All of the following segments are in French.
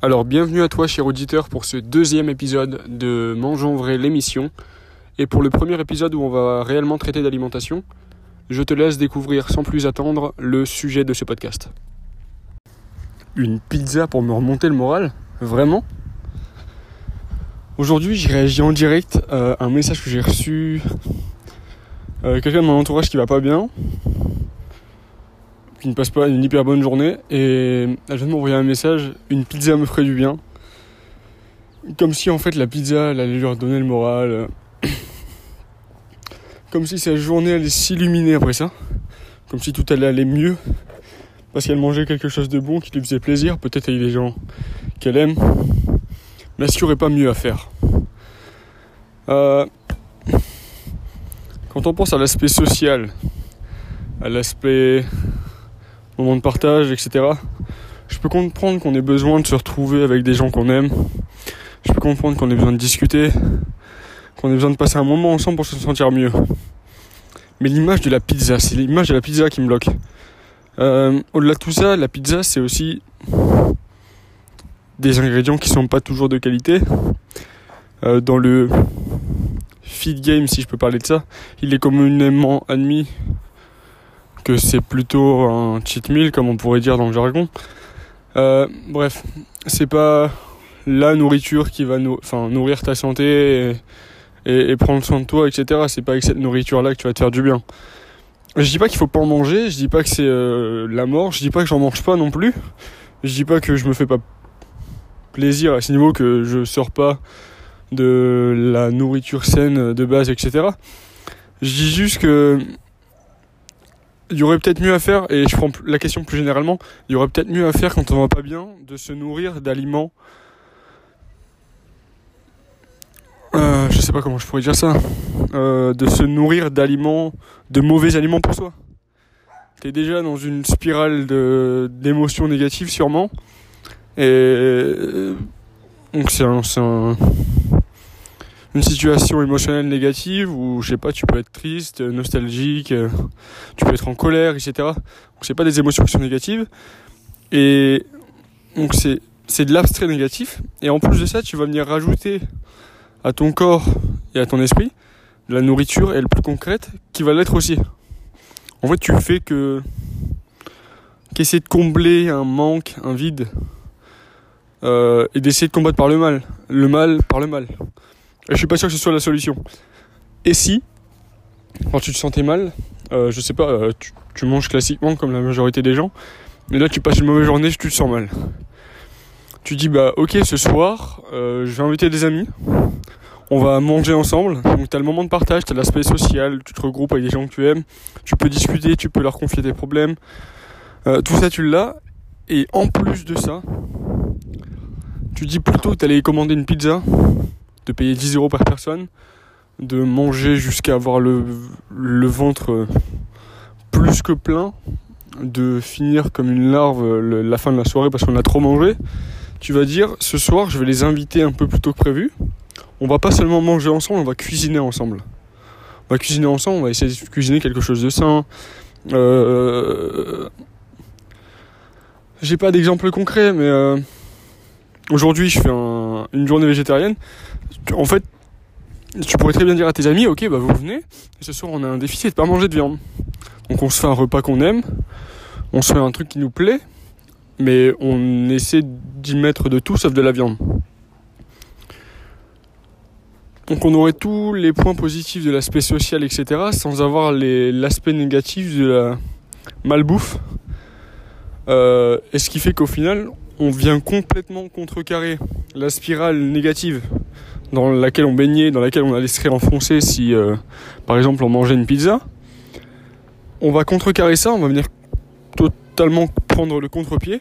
Alors bienvenue à toi cher auditeur pour ce deuxième épisode de Mangeons vrai l'émission. Et pour le premier épisode où on va réellement traiter d'alimentation, je te laisse découvrir sans plus attendre le sujet de ce podcast. Une pizza pour me remonter le moral? Vraiment? Aujourd'hui j'ai réagi en direct à un message que j'ai reçu. Euh, quelqu'un de mon entourage qui va pas bien, qui ne passe pas une hyper bonne journée et elle vient de m'envoyer un message, une pizza me ferait du bien. Comme si en fait la pizza elle allait lui redonner le moral. Comme si sa journée allait s'illuminer après ça. Comme si tout allait aller mieux. Parce qu'elle mangeait quelque chose de bon qui lui faisait plaisir, peut-être avec des gens qu'elle aime. Mais est-ce qu'il n'y aurait pas mieux à faire euh, Quand on pense à l'aspect social, à l'aspect moment de partage, etc. Je peux comprendre qu'on ait besoin de se retrouver avec des gens qu'on aime. Je peux comprendre qu'on ait besoin de discuter, qu'on ait besoin de passer un moment ensemble pour se sentir mieux. Mais l'image de la pizza, c'est l'image de la pizza qui me bloque. Euh, au-delà de tout ça, la pizza, c'est aussi des ingrédients qui sont pas toujours de qualité. Euh, dans le feed game, si je peux parler de ça, il est communément admis que c'est plutôt un cheat meal, comme on pourrait dire dans le jargon. Euh, bref, c'est pas la nourriture qui va nourrir ta santé et, prendre soin de toi, etc. C'est pas avec cette nourriture-là que tu vas te faire du bien. Je dis pas qu'il faut pas en manger, je dis pas que c'est euh, la mort, je dis pas que j'en mange pas non plus, je dis pas que je me fais pas plaisir à ce niveau, que je sors pas de la nourriture saine de base, etc. Je dis juste que il y aurait peut-être mieux à faire, et je prends la question plus généralement, il y aurait peut-être mieux à faire quand on va pas bien de se nourrir d'aliments. Euh, je sais pas comment je pourrais dire ça. Euh, de se nourrir d'aliments, de mauvais aliments pour soi. T'es déjà dans une spirale d'émotions négatives sûrement. Et euh, donc c'est un, c'est un, une situation émotionnelle négative où je sais pas tu peux être triste nostalgique euh, tu peux être en colère etc donc c'est pas des émotions qui sont négatives. Et donc c'est c'est de l'abstrait négatif. Et en plus de ça tu vas venir rajouter à ton corps et à ton esprit de la nourriture et le plus concrète qui va l'être aussi. En fait tu fais que qu'essayer de combler un manque un vide euh, et d'essayer de combattre par le mal. Le mal par le mal je suis pas sûr que ce soit la solution. Et si, quand tu te sentais mal, euh, je sais pas, euh, tu, manges classiquement comme la majorité des gens, mais là tu passes une mauvaise journée, tu te sens mal. Tu dis bah ok ce soir, euh, je vais inviter des amis, on va manger ensemble. Donc t'as le moment de partage, t'as l'aspect social, tu te regroupes avec des gens que tu aimes, tu peux discuter, tu peux leur confier tes problèmes. tout ça tu l'as. Et en plus de ça, tu dis plutôt que t'allais commander une pizza de payer 10 euros par personne, de manger jusqu'à avoir le, le ventre plus que plein, de finir comme une larve la fin de la soirée parce qu'on a trop mangé, tu vas dire ce soir je vais les inviter un peu plus tôt que prévu. On va pas seulement manger ensemble, on va cuisiner ensemble. On va cuisiner ensemble, on va essayer de cuisiner quelque chose de sain. Euh... J'ai pas d'exemple concret, mais euh, aujourd'hui je fais une journée végétarienne en fait, tu pourrais très bien dire à tes amis, ok, bah vous venez, et ce soir on a un déficit de pas manger de viande. Donc on se fait un repas qu'on aime, on se fait un truc qui nous plaît, mais on essaie d'y mettre de tout sauf de la viande. Donc on aurait tous les points positifs de l'aspect social, etc., sans avoir l'aspect négatif de la malbouffe. Euh, et ce qui fait qu'au final, on vient complètement contrecarrer la spirale négative dans laquelle on baignait, dans laquelle on allait se réenfoncer si, euh, par exemple, on mangeait une pizza. On va contrecarrer ça, on va venir totalement prendre le contre-pied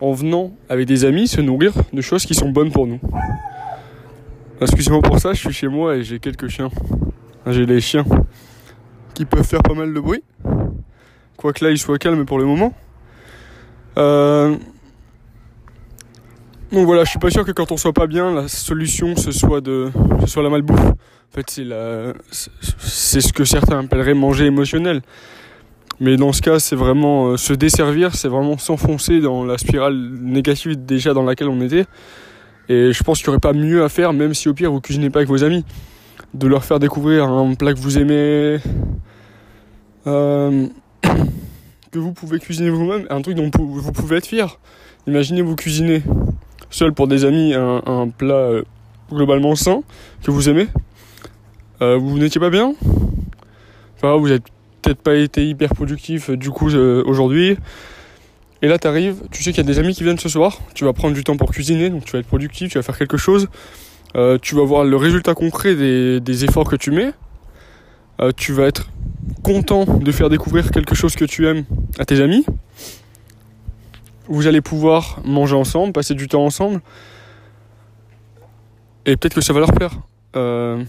en venant avec des amis se nourrir de choses qui sont bonnes pour nous. Excusez-moi pour ça, je suis chez moi et j'ai quelques chiens. J'ai des chiens qui peuvent faire pas mal de bruit. Quoique là, ils soient calmes pour le moment. Euh, donc voilà, je suis pas sûr que quand on soit pas bien, la solution ce soit de, ce soit la malbouffe. En fait, c'est la, c'est ce que certains appelleraient manger émotionnel. Mais dans ce cas, c'est vraiment euh, se desservir, c'est vraiment s'enfoncer dans la spirale négative déjà dans laquelle on était. Et je pense qu'il n'y aurait pas mieux à faire, même si au pire vous cuisinez pas avec vos amis, de leur faire découvrir un plat que vous aimez, euh, que vous pouvez cuisiner vous-même, un truc dont vous pouvez être fier. Imaginez vous cuisiner seul pour des amis un, plat euh, globalement sain que vous aimez. Euh, vous n'étiez pas bien? Enfin, Vous n'avez peut-être pas été hyper productif du coup aujourd'hui. Et là, tu arrives, tu sais qu'il y a des amis qui viennent ce soir, tu vas prendre du temps pour cuisiner, donc tu vas être productif, tu vas faire quelque chose, euh, tu vas voir le résultat concret des, efforts que tu mets, euh, tu vas être content de faire découvrir quelque chose que tu aimes à tes amis, vous allez pouvoir manger ensemble, passer du temps ensemble, et peut-être que ça va leur plaire. Euh...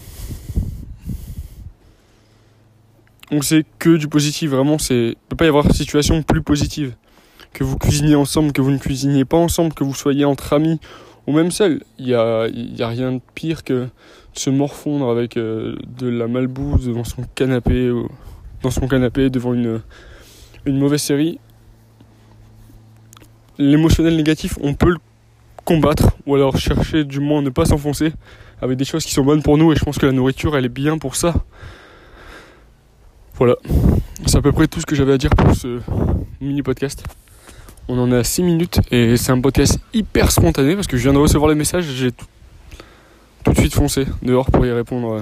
Donc c'est que du positif, vraiment, c'est peut pas y avoir situation plus positive que vous cuisiniez ensemble, que vous ne cuisiniez pas ensemble, que vous soyez entre amis ou même seul. Il n'y a, a rien de pire que de se morfondre avec euh, de la malbouse dans son canapé, dans son canapé devant une mauvaise série. L'émotionnel négatif, on peut le combattre ou alors chercher du moins ne pas s'enfoncer avec des choses qui sont bonnes pour nous et je pense que la nourriture elle est bien pour ça. Voilà, c'est à peu près tout ce que j'avais à dire pour ce mini podcast. On en est à 6 minutes et c'est un podcast hyper spontané parce que je viens de recevoir les messages j'ai tout, de suite foncé dehors pour y répondre. Euh,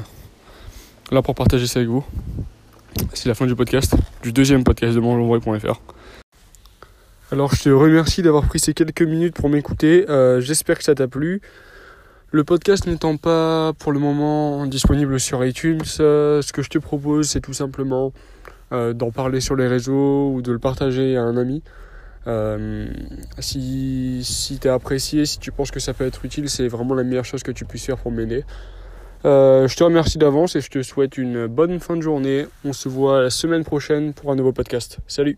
là pour partager ça avec vous. C'est la fin du podcast, du deuxième podcast de mangeonvray.fr. Alors je te remercie d'avoir pris ces quelques minutes pour m'écouter. Euh, j'espère que ça t'a plu. Le podcast n'étant pas pour le moment disponible sur iTunes, euh, ce que je te propose c'est tout simplement d'en parler sur les réseaux ou de le partager à un ami. Euh, si si tu apprécié, si tu penses que ça peut être utile, c'est vraiment la meilleure chose que tu puisses faire pour m'aider. Euh, je te remercie d'avance et je te souhaite une bonne fin de journée. On se voit la semaine prochaine pour un nouveau podcast. Salut